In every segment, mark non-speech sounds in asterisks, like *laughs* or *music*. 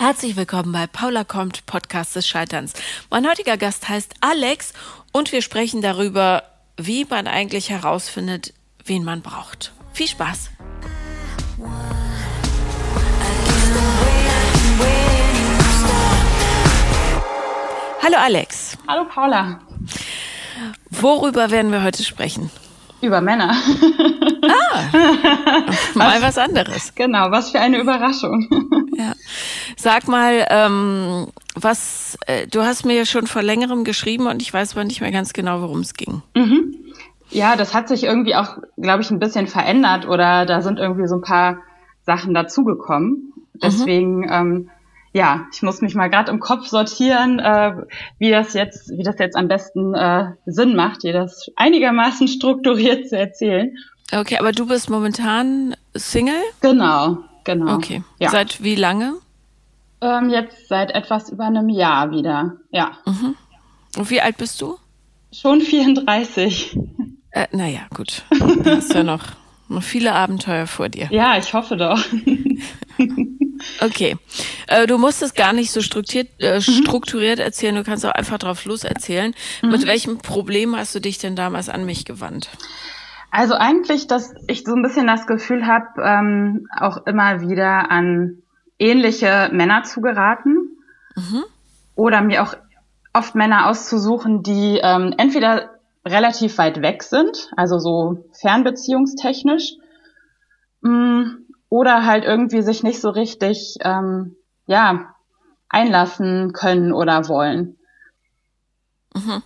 Herzlich willkommen bei Paula kommt, Podcast des Scheiterns. Mein heutiger Gast heißt Alex und wir sprechen darüber, wie man eigentlich herausfindet, wen man braucht. Viel Spaß! Hallo Alex. Hallo Paula. Worüber werden wir heute sprechen? Über Männer. Ah, *laughs* mal was anderes. Genau, was für eine Überraschung. Ja. Sag mal, ähm, was, äh, du hast mir ja schon vor längerem geschrieben und ich weiß aber nicht mehr ganz genau, worum es ging. Mhm. Ja, das hat sich irgendwie auch, glaube ich, ein bisschen verändert oder da sind irgendwie so ein paar Sachen dazugekommen. Deswegen, mhm. ähm, ja, ich muss mich mal gerade im Kopf sortieren, äh, wie das jetzt, wie das jetzt am besten äh, Sinn macht, dir das einigermaßen *laughs* strukturiert zu erzählen. Okay, aber du bist momentan Single? Genau, genau. Okay. Ja. Seit wie lange? Ähm, jetzt seit etwas über einem Jahr wieder, ja. Mhm. Und wie alt bist du? Schon 34. Äh, naja, gut. Du hast ja noch, noch viele Abenteuer vor dir. Ja, ich hoffe doch. *laughs* okay. Äh, du musst es gar nicht so strukturiert, äh, mhm. strukturiert erzählen, du kannst auch einfach drauf los erzählen. Mhm. Mit welchem Problem hast du dich denn damals an mich gewandt? Also eigentlich, dass ich so ein bisschen das Gefühl habe, ähm, auch immer wieder an ähnliche Männer zu geraten mhm. oder mir auch oft Männer auszusuchen, die ähm, entweder relativ weit weg sind, also so fernbeziehungstechnisch, mh, mm, oder halt irgendwie sich nicht so richtig ähm, ja einlassen können oder wollen. Mhm.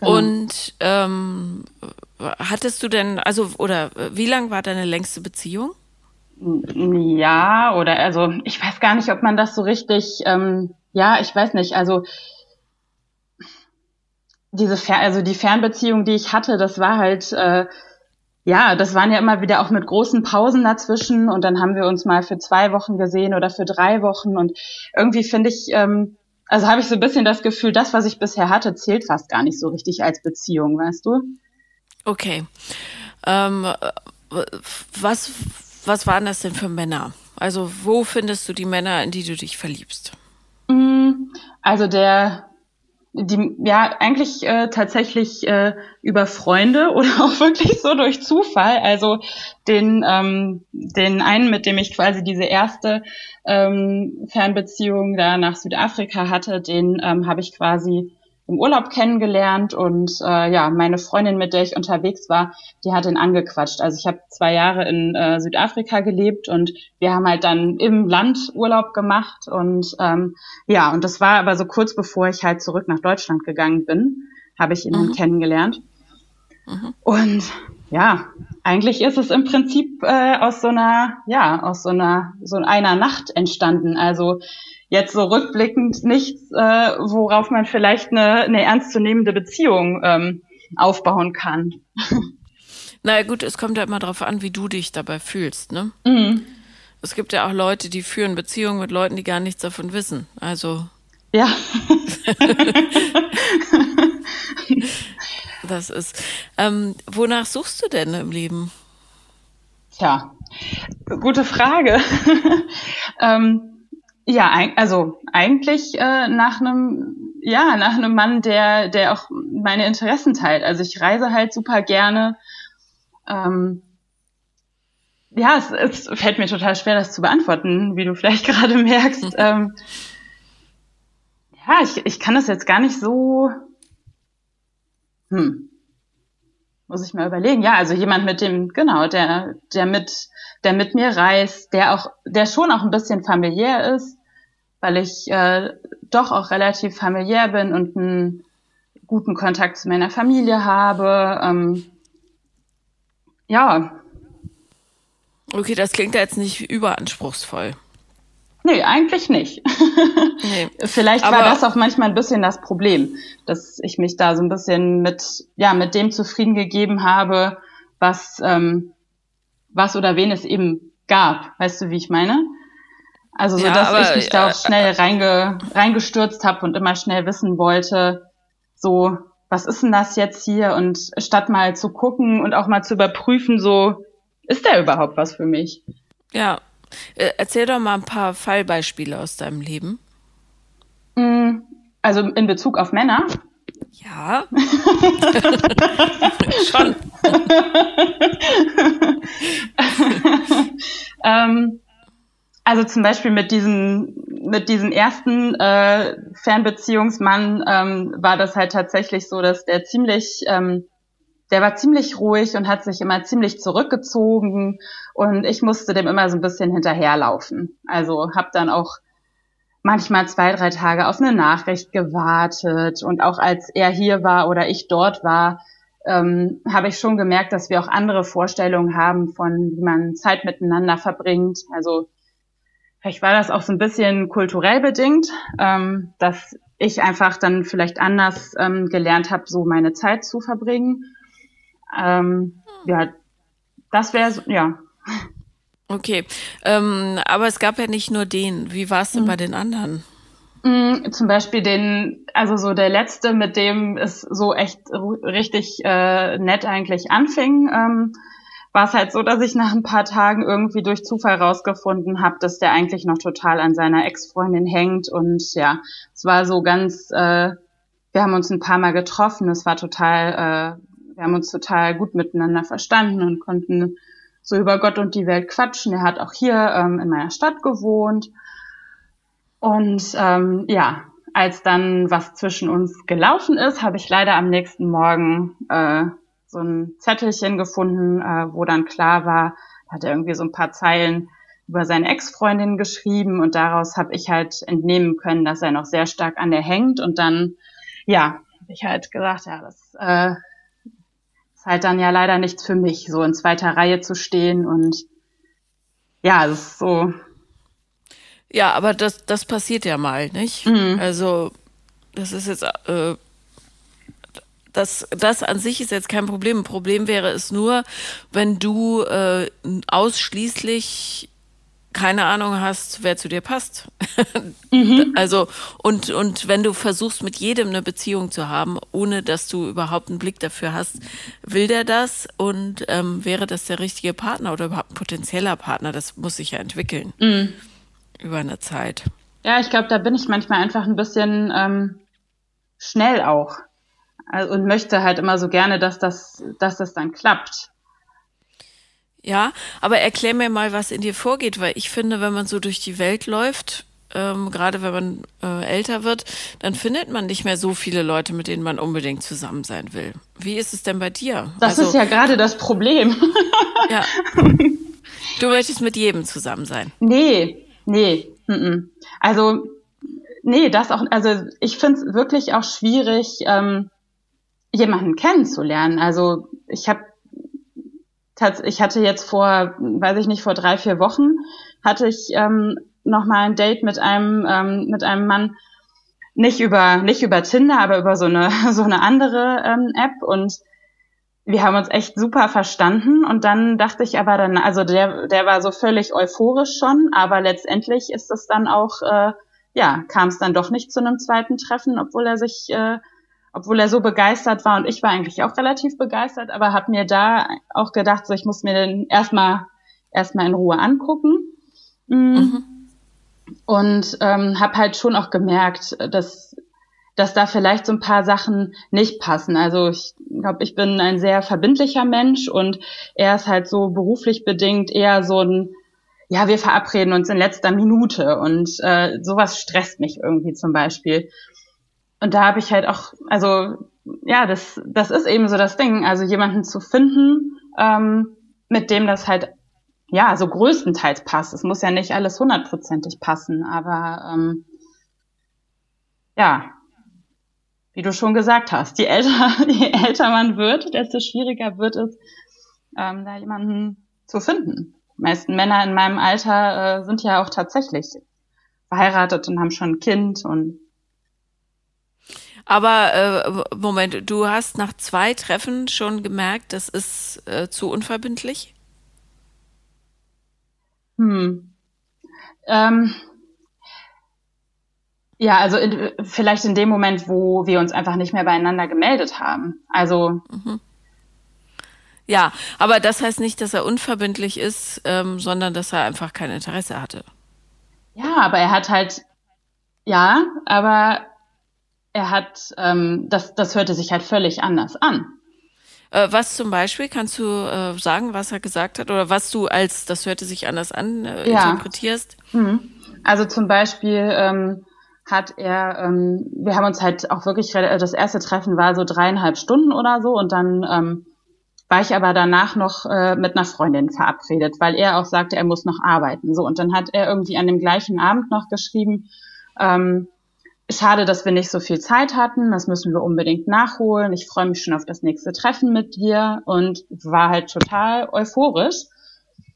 Genau. Und ähm, hattest du denn, also, oder wie lang war deine längste Beziehung? Ja, oder also ich weiß gar nicht, ob man das so richtig, ähm, ja, ich weiß nicht, also diese Fer also die Fernbeziehung, die ich hatte, das war halt, äh, ja, das waren ja immer wieder auch mit großen Pausen dazwischen und dann haben wir uns mal für zwei Wochen gesehen oder für drei Wochen und irgendwie finde ich, ähm, also habe ich so ein bisschen das Gefühl, das, was ich bisher hatte, zählt fast gar nicht so richtig als Beziehung, weißt du? Okay. Ähm, was, was waren das denn für Männer? Also wo findest du die Männer, in die du dich verliebst? Mm, also der, die, ja, eigentlich äh, tatsächlich äh, über Freunde *laughs* oder auch wirklich so durch Zufall. Also den, ähm, den einen, mit dem ich quasi diese erste ähm, Fernbeziehung da nach Südafrika hatte, den ähm, habe ich quasi im Urlaub kennengelernt und äh, ja, meine Freundin, mit der ich unterwegs war, die hat ihn angequatscht. Also ich habe zwei Jahre in äh, Südafrika gelebt und wir haben halt dann im Land Urlaub gemacht und ähm, ja, und das war aber so kurz bevor ich halt zurück nach Deutschland gegangen bin, habe ich ihn mhm. kennengelernt. Mhm. Und ja, eigentlich ist es im Prinzip äh, aus so einer, ja, aus so einer, so einer Nacht entstanden. Also jetzt so rückblickend nichts, äh, worauf man vielleicht eine, eine ernstzunehmende Beziehung ähm, aufbauen kann. *laughs* Na gut, es kommt ja immer darauf an, wie du dich dabei fühlst, ne? Mhm. Es gibt ja auch Leute, die führen Beziehungen mit Leuten, die gar nichts davon wissen. Also. Ja. *laughs* *laughs* das ist. Ähm, wonach suchst du denn im Leben? Tja, gute Frage. *laughs* ähm, ja, also eigentlich äh, nach einem ja nach einem Mann, der der auch meine Interessen teilt. Also ich reise halt super gerne. Ähm, ja, es, es fällt mir total schwer, das zu beantworten, wie du vielleicht *laughs* gerade merkst. Ähm, ja, ich, ich kann das jetzt gar nicht so. Hm. Muss ich mal überlegen. Ja, also jemand mit dem, genau, der, der mit der mit mir reist, der auch, der schon auch ein bisschen familiär ist, weil ich äh, doch auch relativ familiär bin und einen guten Kontakt zu meiner Familie habe. Ähm, ja. Okay, das klingt ja jetzt nicht überanspruchsvoll. Nee, eigentlich nicht. *laughs* nee. Vielleicht war das auch manchmal ein bisschen das Problem, dass ich mich da so ein bisschen mit, ja, mit dem zufrieden gegeben habe, was, ähm, was oder wen es eben gab. Weißt du, wie ich meine? Also so, ja, dass aber, ich mich da auch schnell reinge, reingestürzt habe und immer schnell wissen wollte, so, was ist denn das jetzt hier? Und statt mal zu gucken und auch mal zu überprüfen, so, ist der überhaupt was für mich? Ja, Äh, erzähl doch mal ein paar Fallbeispiele aus deinem Leben. Mm, also in Bezug auf Männer? Ja. *laughs* Schon. *laughs* ähm, also zum Beispiel mit diesem, mit diesem ersten äh, Fernbeziehungsmann ähm, war das halt tatsächlich so, dass der ziemlich, ähm, der war ziemlich ruhig und hat sich immer ziemlich zurückgezogen und ich musste dem immer so ein bisschen hinterherlaufen. Also habe dann auch manchmal zwei, drei Tage auf eine Nachricht gewartet und auch als er hier war oder ich dort war, ähm, habe ich schon gemerkt, dass wir auch andere Vorstellungen haben von, wie man Zeit miteinander verbringt. Also Vielleicht war das auch so ein bisschen kulturell bedingt, ähm, dass ich einfach dann vielleicht anders ähm, gelernt habe, so meine Zeit zu verbringen. Ähm, ja, das wäre ja. Okay, ähm, aber es gab ja nicht nur den. Wie war es denn mhm. bei den anderen? Mhm, zum Beispiel den, also so der letzte, mit dem es so echt richtig äh, nett eigentlich anfing. Ähm, war es halt so, dass ich nach ein paar Tagen irgendwie durch Zufall rausgefunden habe, dass der eigentlich noch total an seiner Ex-Freundin hängt. Und ja, es war so ganz, äh, wir haben uns ein paar Mal getroffen, es war total, äh, wir haben uns total gut miteinander verstanden und konnten so über Gott und die Welt quatschen. Er hat auch hier ähm, in meiner Stadt gewohnt. Und ähm, ja, als dann was zwischen uns gelaufen ist, habe ich leider am nächsten Morgen äh, so ein Zettelchen gefunden, äh, wo dann klar war, hat er irgendwie so ein paar Zeilen über seine Ex-Freundin geschrieben und daraus habe ich halt entnehmen können, dass er noch sehr stark an der hängt und dann, ja, habe ich halt gesagt, ja, das äh, ist halt dann ja leider nichts für mich, so in zweiter Reihe zu stehen und ja, das ist so. Ja, aber das, das passiert ja mal, nicht? Mhm. Also, das ist jetzt äh, das, das an sich ist jetzt kein Problem. Ein Problem wäre es nur, wenn du äh, ausschließlich keine Ahnung hast, wer zu dir passt. Mhm. *laughs* Also, und, und wenn du versuchst, mit jedem eine Beziehung zu haben, ohne dass du überhaupt einen Blick dafür hast, will der das und ähm, wäre das der richtige Partner oder überhaupt ein potenzieller Partner? Das muss sich ja entwickeln. Mhm. Über eine Zeit. Ja, ich glaube, da bin ich manchmal einfach ein bisschen ähm, schnell auch. Also, und möchte halt immer so gerne, dass das, dass das dann klappt. Ja, aber erklär mir mal, was in dir vorgeht, weil ich finde, wenn man so durch die Welt läuft, ähm, gerade wenn man äh, älter wird, dann findet man nicht mehr so viele Leute, mit denen man unbedingt zusammen sein will. Wie ist es denn bei dir? Das also, ist ja gerade das Problem. *laughs* ja. Du möchtest mit jedem zusammen sein? Nee, nee. Also, nee, das auch, also ich finde es wirklich auch schwierig, ähm, jemanden kennenzulernen. Also ich habe ich hatte jetzt vor, weiß ich nicht, vor drei, vier Wochen hatte ich ähm, noch mal ein Date mit einem ähm, mit einem Mann, nicht über nicht über Tinder, aber über so eine *laughs* so eine andere ähm, App. Und wir haben uns echt super verstanden. Und dann dachte ich aber dann, also der der war so völlig euphorisch schon, aber letztendlich ist es dann auch äh, ja kam es dann doch nicht zu einem zweiten Treffen, obwohl er sich äh, obwohl er so begeistert war und ich war eigentlich auch relativ begeistert, aber habe mir da auch gedacht, so ich muss mir den erstmal erstmal in Ruhe angucken. Mm. Mhm. Und ähm, habe halt schon auch gemerkt, dass dass da vielleicht so ein paar Sachen nicht passen. Also ich glaube, ich bin ein sehr verbindlicher Mensch und er ist halt so beruflich bedingt eher so ein, ja, wir verabreden uns in letzter Minute und äh, sowas stresst mich irgendwie zum Beispiel. Und da habe ich halt auch, also ja, das, das ist eben so das Ding, also jemanden zu finden, ähm, mit dem das halt ja so größtenteils passt. Es muss ja nicht alles hundertprozentig passen, aber ähm, ja, wie du schon gesagt hast, je älter, *laughs* je älter man wird, desto schwieriger wird es, ähm, da jemanden zu finden. Die meisten Männer in meinem Alter äh, sind ja auch tatsächlich verheiratet und haben schon ein Kind und aber äh, Moment, du hast nach zwei Treffen schon gemerkt, das ist äh, zu unverbindlich? Hm. Ähm. Ja, also in, vielleicht in dem Moment, wo wir uns einfach nicht mehr beieinander gemeldet haben. Also. Mhm. Ja, aber das heißt nicht, dass er unverbindlich ist, ähm, sondern dass er einfach kein Interesse hatte. Ja, aber er hat halt, ja, aber er hat, ähm, das, das hörte sich halt völlig anders an. Äh, was zum Beispiel, kannst du äh, sagen, was er gesagt hat oder was du als, das hörte sich anders an, äh, ja. interpretierst? Mhm. Also zum Beispiel ähm, hat er, ähm, wir haben uns halt auch wirklich, das erste Treffen war so dreieinhalb Stunden oder so und dann ähm, war ich aber danach noch äh, mit einer Freundin verabredet, weil er auch sagte, er muss noch arbeiten. So und dann hat er irgendwie an dem gleichen Abend noch geschrieben, ähm, schade, dass wir nicht so viel Zeit hatten, das müssen wir unbedingt nachholen. Ich freue mich schon auf das nächste Treffen mit dir und war halt total euphorisch.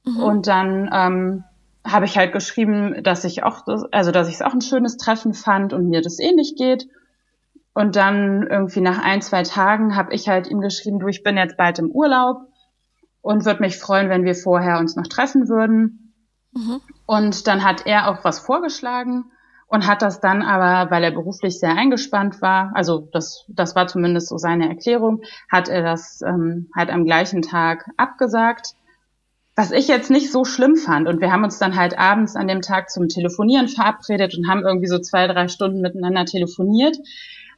Mhm. Und dann ähm, habe ich halt geschrieben, dass ich auch, also dass ich es auch ein schönes Treffen fand und mir das ähnlich geht. Und dann irgendwie nach ein, zwei Tagen habe ich halt ihm geschrieben, du, ich bin jetzt bald im Urlaub und würde mich freuen, wenn wir vorher uns noch treffen würden. Mhm. Und dann hat er auch was vorgeschlagen und hat das dann aber, weil er beruflich sehr eingespannt war, also das, das war zumindest so seine Erklärung, hat er das ähm, halt am gleichen Tag abgesagt. Was ich jetzt nicht so schlimm fand. Und wir haben uns dann halt abends an dem Tag zum Telefonieren verabredet und haben irgendwie so zwei, drei Stunden miteinander telefoniert.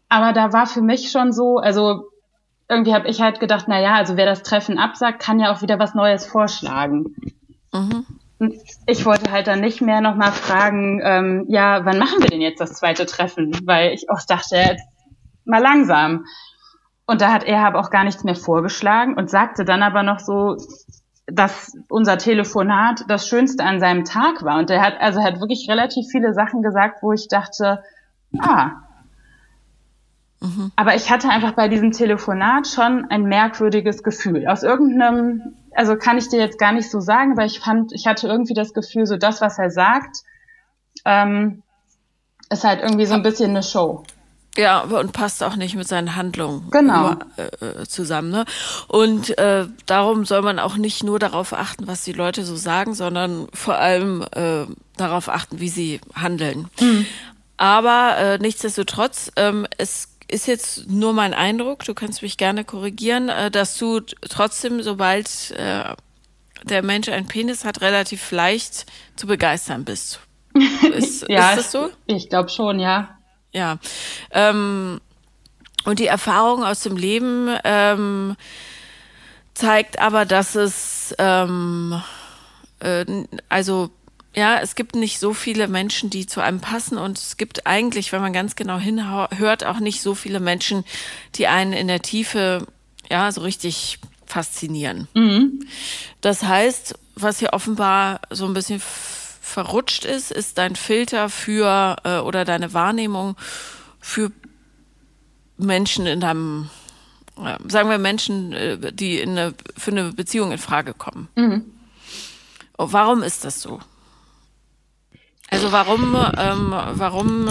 Aber da war für mich schon so, also irgendwie habe ich halt gedacht, na ja, also wer das Treffen absagt, kann ja auch wieder was Neues vorschlagen. Mhm. Ich wollte halt dann nicht mehr nochmal fragen, ähm, ja, wann machen wir denn jetzt das zweite Treffen? Weil ich auch dachte, jetzt mal langsam. Und da hat er aber auch gar nichts mehr vorgeschlagen und sagte dann aber noch so, dass unser Telefonat das Schönste an seinem Tag war. Und er hat also hat wirklich relativ viele Sachen gesagt, wo ich dachte, ah, Mhm. Aber ich hatte einfach bei diesem Telefonat schon ein merkwürdiges Gefühl. Aus irgendeinem, also kann ich dir jetzt gar nicht so sagen, aber ich fand, ich hatte irgendwie das Gefühl, so das, was er sagt, ähm, ist halt irgendwie so ein bisschen eine Show. Ja, und passt auch nicht mit seinen Handlungen genau. Über, äh, zusammen. Ne? Und äh, darum soll man auch nicht nur darauf achten, was die Leute so sagen, sondern vor allem äh, darauf achten, wie sie handeln. Mhm. Aber äh, nichtsdestotrotz, ähm, es ist jetzt nur mein Eindruck, du kannst mich gerne korrigieren, äh, dass du trotzdem, sobald äh, der Mensch einen Penis hat, relativ leicht zu begeistern bist. *laughs* Ist, ja, ist das so? Ich glaube schon, ja. Ja. Ähm, und die Erfahrung aus dem Leben ähm, zeigt aber, dass es ähm, äh, also ja, es gibt nicht so viele Menschen, die zu einem passen und es gibt eigentlich, wenn man ganz genau hinhört, auch nicht so viele Menschen, die einen in der Tiefe ja so richtig faszinieren. Mhm. Das heißt, was hier offenbar so ein bisschen verrutscht ist, ist dein Filter für äh, oder deine Wahrnehmung für Menschen in deinem, äh, sagen wir Menschen, äh, die in eine, für eine Beziehung in Frage kommen. Mhm. Warum ist das so? Also warum, ähm, warum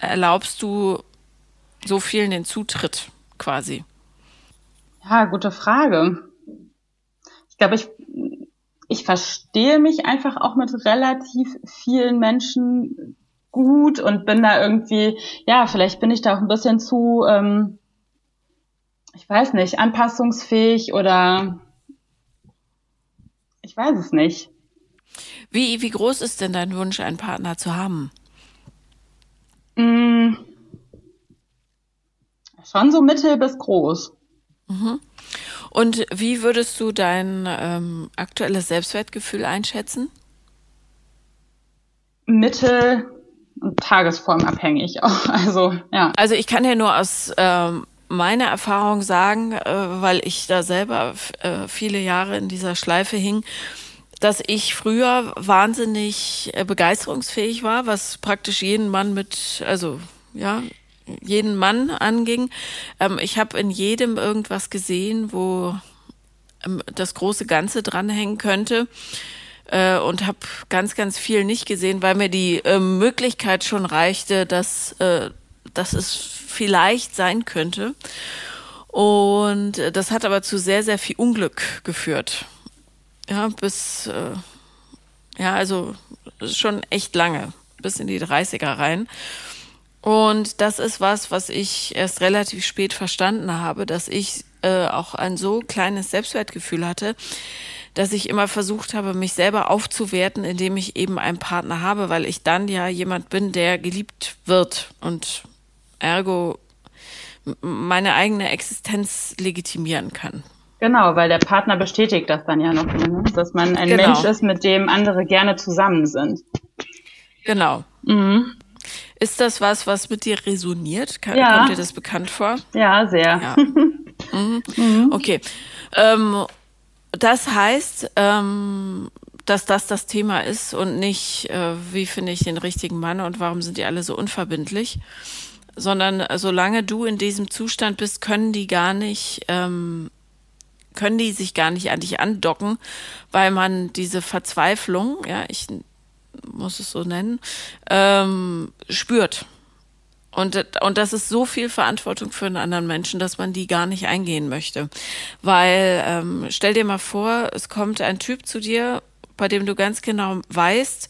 erlaubst du so vielen den Zutritt quasi? Ja, gute Frage. Ich glaube, ich, ich verstehe mich einfach auch mit relativ vielen Menschen gut und bin da irgendwie, ja, vielleicht bin ich da auch ein bisschen zu, ähm, ich weiß nicht, anpassungsfähig oder ich weiß es nicht. Wie, wie groß ist denn dein Wunsch, einen Partner zu haben? Mm, schon so mittel bis groß. Mhm. Und wie würdest du dein ähm, aktuelles Selbstwertgefühl einschätzen? Mittel und tagesformabhängig auch. *laughs* Also, ja. Also ich kann ja nur aus ähm, meiner Erfahrung sagen, äh, weil ich da selber äh, viele Jahre in dieser Schleife hing, dass ich früher wahnsinnig äh, begeisterungsfähig war, was praktisch jeden Mann mit, also ja, jeden Mann anging. Ähm, ich habe in jedem irgendwas gesehen, wo ähm, das große Ganze dranhängen könnte äh, und habe ganz, ganz viel nicht gesehen, weil mir die äh, Möglichkeit schon reichte, dass, äh, dass es vielleicht sein könnte. Und äh, das hat aber zu sehr, sehr viel Unglück geführt ja, bis, äh, ja, also schon echt lange, bis in die 30er rein. Und das ist was, was ich erst relativ spät verstanden habe, dass ich äh, auch ein so kleines Selbstwertgefühl hatte, dass ich immer versucht habe, mich selber aufzuwerten, indem ich eben einen Partner habe, weil ich dann ja jemand bin, der geliebt wird und ergo meine eigene Existenz legitimieren kann. Genau, weil der Partner bestätigt das dann ja noch, ne? dass man ein genau. Mensch ist, mit dem andere gerne zusammen sind. Genau. Mhm. Ist das was, was mit dir resoniert? Kann, ja. Kommt dir das bekannt vor? Ja, sehr. Ja. *laughs* Mhm. Mhm. Okay. Ähm, das heißt, ähm, dass das das Thema ist und nicht, äh, wie finde ich den richtigen Mann und warum sind die alle so unverbindlich, sondern äh, solange du in diesem Zustand bist, können die gar nicht, ähm, können die sich gar nicht an dich andocken, weil man diese Verzweiflung, ja, ich muss es so nennen, ähm, spürt. Und, und das ist so viel Verantwortung für einen anderen Menschen, dass man die gar nicht eingehen möchte. Weil ähm, stell dir mal vor, es kommt ein Typ zu dir, bei dem du ganz genau weißt,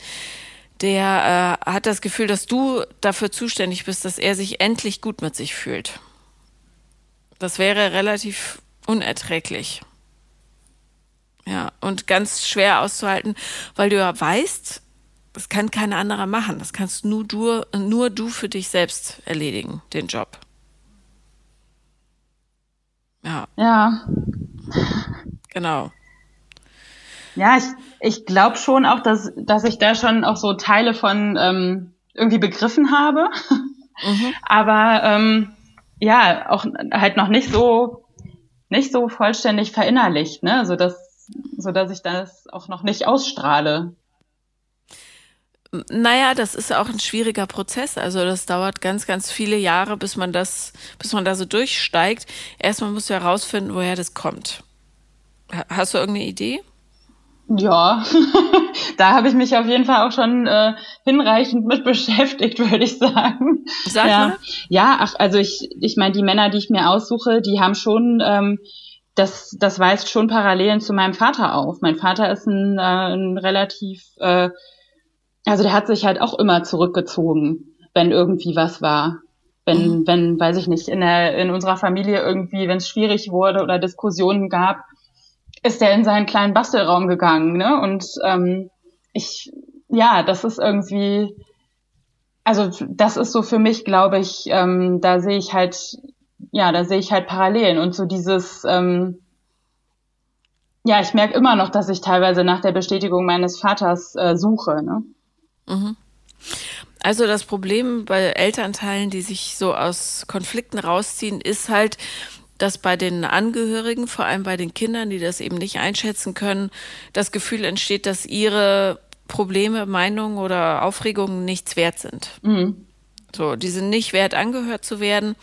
der äh, hat das Gefühl, dass du dafür zuständig bist, dass er sich endlich gut mit sich fühlt. Das wäre relativ unerträglich. Ja, und ganz schwer auszuhalten, weil du ja weißt, das kann kein anderer machen. Das kannst nur du, nur du für dich selbst erledigen, den Job. Ja. Ja. Genau. Ja, ich, ich glaube schon auch, dass, dass ich da schon auch so Teile von ähm, irgendwie begriffen habe. Mhm. *laughs* Aber ähm, ja, auch halt noch nicht so nicht so vollständig verinnerlicht, ne? So dass, ich das auch noch nicht ausstrahle. Naja, das ist auch ein schwieriger Prozess. Also das dauert ganz, ganz viele Jahre, bis man das, bis man da so durchsteigt. Erstmal musst du herausfinden, woher das kommt. Hast du irgendeine Idee? Ja, *laughs* da habe ich mich auf jeden Fall auch schon äh, hinreichend mit *laughs* beschäftigt, würde ich sagen. Sag ja. mal. Ja, ach, also ich, ich meine, die Männer, die ich mir aussuche, die haben schon, ähm, das, das weist schon Parallelen zu meinem Vater auf. Mein Vater ist ein, äh, ein relativ äh, also der hat sich halt auch immer zurückgezogen, wenn irgendwie was war. Wenn, mhm. wenn, weiß ich nicht, in der, in unserer Familie irgendwie, wenn es schwierig wurde oder Diskussionen gab, ist der in seinen kleinen Bastelraum gegangen, ne? Und ähm, ich, ja, das ist irgendwie, also das ist so für mich, glaube ich, ähm, da sehe ich halt, ja, da sehe ich halt Parallelen und so dieses, ähm, ja, ich merke immer noch, dass ich teilweise nach der Bestätigung meines Vaters äh, suche, ne? Mhm. Also das Problem bei Elternteilen, die sich so aus Konflikten rausziehen, ist halt, dass bei den Angehörigen, vor allem bei den Kindern, die das eben nicht einschätzen können, das Gefühl entsteht, dass ihre Probleme, Meinungen oder Aufregungen nichts wert sind. Mhm. So, die sind nicht wert, angehört zu werden.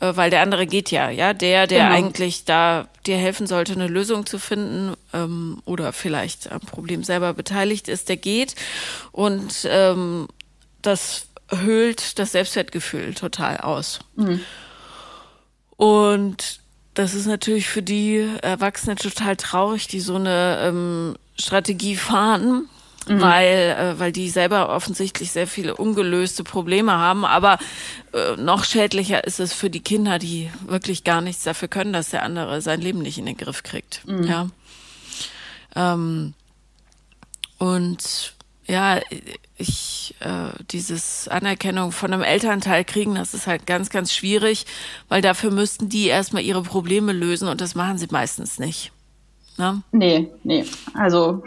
Äh, weil der andere geht ja, ja, der, der genau. eigentlich da dir helfen sollte, eine Lösung zu finden ähm, oder vielleicht am Problem selber beteiligt ist, der geht und ähm, das höhlt das Selbstwertgefühl total aus. Mhm. Und das ist natürlich für die Erwachsenen total traurig, die so eine ähm, Strategie fahren, Mhm. weil, äh, weil die selber offensichtlich sehr viele ungelöste Probleme haben. Aber äh, noch schädlicher ist es für die Kinder, die wirklich gar nichts dafür können, dass der andere sein Leben nicht in den Griff kriegt. Mhm. Ja. Ähm, und ja, ich äh, dieses Anerkennung von einem Elternteil kriegen, das ist halt ganz, ganz schwierig, weil dafür müssten die erstmal ihre Probleme lösen und das machen sie meistens nicht. Ne? Nee, nee. Also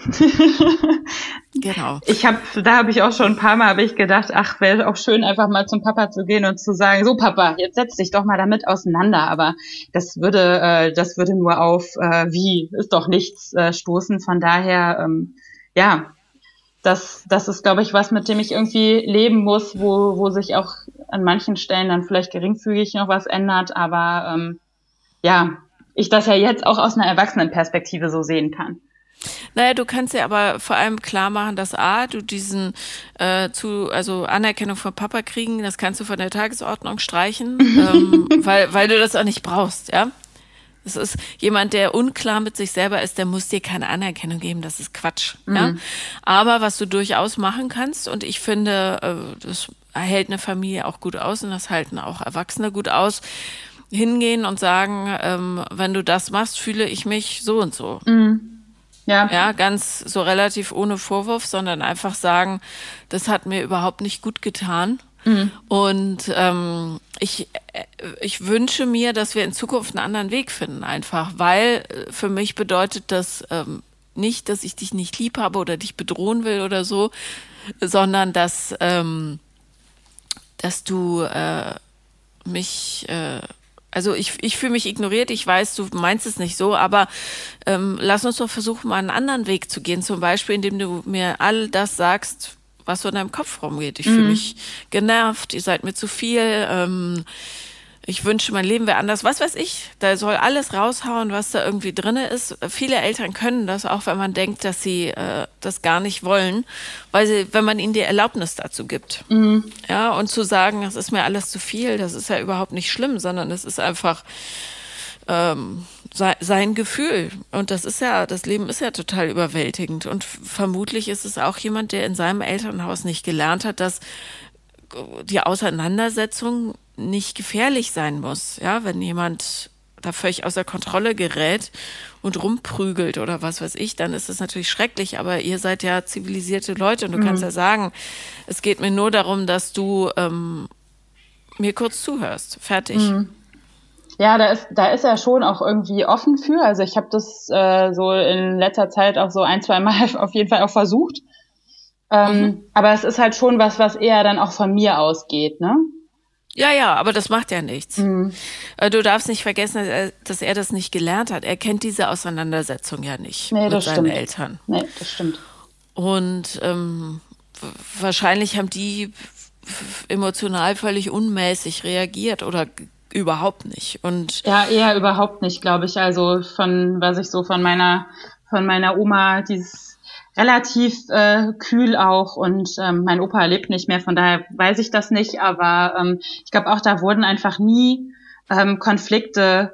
*laughs* genau. Ich habe, da habe ich auch schon ein paar Mal habe ich gedacht, ach, wäre auch schön, einfach mal zum Papa zu gehen und zu sagen, so Papa, jetzt setz dich doch mal damit auseinander. Aber das würde, äh, das würde nur auf äh, wie ist doch nichts äh, stoßen. Von daher, ähm, ja, das, das ist, glaube ich, was, mit dem ich irgendwie leben muss, wo, wo sich auch an manchen Stellen dann vielleicht geringfügig noch was ändert. Aber ähm, ja, ich das ja jetzt auch aus einer Erwachsenenperspektive so sehen kann. Naja, du kannst ja aber vor allem klar machen, dass A, du diesen äh, zu, also Anerkennung von Papa kriegen, das kannst du von der Tagesordnung streichen, *laughs* ähm, weil, weil du das auch nicht brauchst, ja. Es ist jemand, der unklar mit sich selber ist, der muss dir keine Anerkennung geben. Das ist Quatsch. Mhm. Ja? Aber was du durchaus machen kannst, und ich finde, äh, das hält eine Familie auch gut aus und das halten auch Erwachsene gut aus, hingehen und sagen, ähm, wenn du das machst, fühle ich mich so und so. Mhm. Ja. ja, ganz so relativ ohne Vorwurf, sondern einfach sagen, das hat mir überhaupt nicht gut getan. Mhm. Und ähm, ich, äh, ich wünsche mir, dass wir in Zukunft einen anderen Weg finden, einfach, weil äh, für mich bedeutet das ähm, nicht, dass ich dich nicht lieb habe oder dich bedrohen will oder so, sondern dass, ähm, dass du äh, mich äh, also ich, ich fühle mich ignoriert, ich weiß, du meinst es nicht so, aber ähm, lass uns doch versuchen, mal einen anderen Weg zu gehen. Zum Beispiel, indem du mir all das sagst, was so in deinem Kopf rumgeht. Ich mhm. fühle mich genervt, ihr seid mir zu viel. Ähm, ich wünsche, mein Leben wäre anders. Was weiß ich? Da soll alles raushauen, was da irgendwie drinne ist. Viele Eltern können das, auch wenn man denkt, dass sie äh, das gar nicht wollen, weil sie, wenn man ihnen die Erlaubnis dazu gibt. Mhm. Ja, und zu sagen, das ist mir alles zu viel, das ist ja überhaupt nicht schlimm, sondern es ist einfach ähm, sein Gefühl. Und das ist ja, das Leben ist ja total überwältigend. Und vermutlich ist es auch jemand, der in seinem Elternhaus nicht gelernt hat, dass die Auseinandersetzung nicht gefährlich sein muss. Ja, wenn jemand da völlig außer Kontrolle gerät und rumprügelt oder was weiß ich, dann ist das natürlich schrecklich. Aber ihr seid ja zivilisierte Leute und du mhm. kannst ja sagen, es geht mir nur darum, dass du ähm, mir kurz zuhörst. Fertig. Mhm. Ja, da ist, da ist er schon auch irgendwie offen für. Also ich habe das äh, so in letzter Zeit auch so ein, zwei Mal *laughs* auf jeden Fall auch versucht. Ähm, mhm. Aber es ist halt schon was, was eher dann auch von mir ausgeht, ne? Ja, ja, aber das macht ja nichts. Mhm. Äh, du darfst nicht vergessen, dass er, dass er, das nicht gelernt hat. Er kennt diese Auseinandersetzung ja nicht nee, mit seinen stimmt. Eltern. Nee, das stimmt. Und ähm, wahrscheinlich haben die emotional völlig unmäßig reagiert oder überhaupt nicht. Und ja, eher überhaupt nicht, glaube ich. Also von was ich so von meiner von meiner Oma dieses relativ äh, kühl auch und ähm, mein Opa lebt nicht mehr, von daher weiß ich das nicht, aber ähm, ich glaube auch, da wurden einfach nie ähm, Konflikte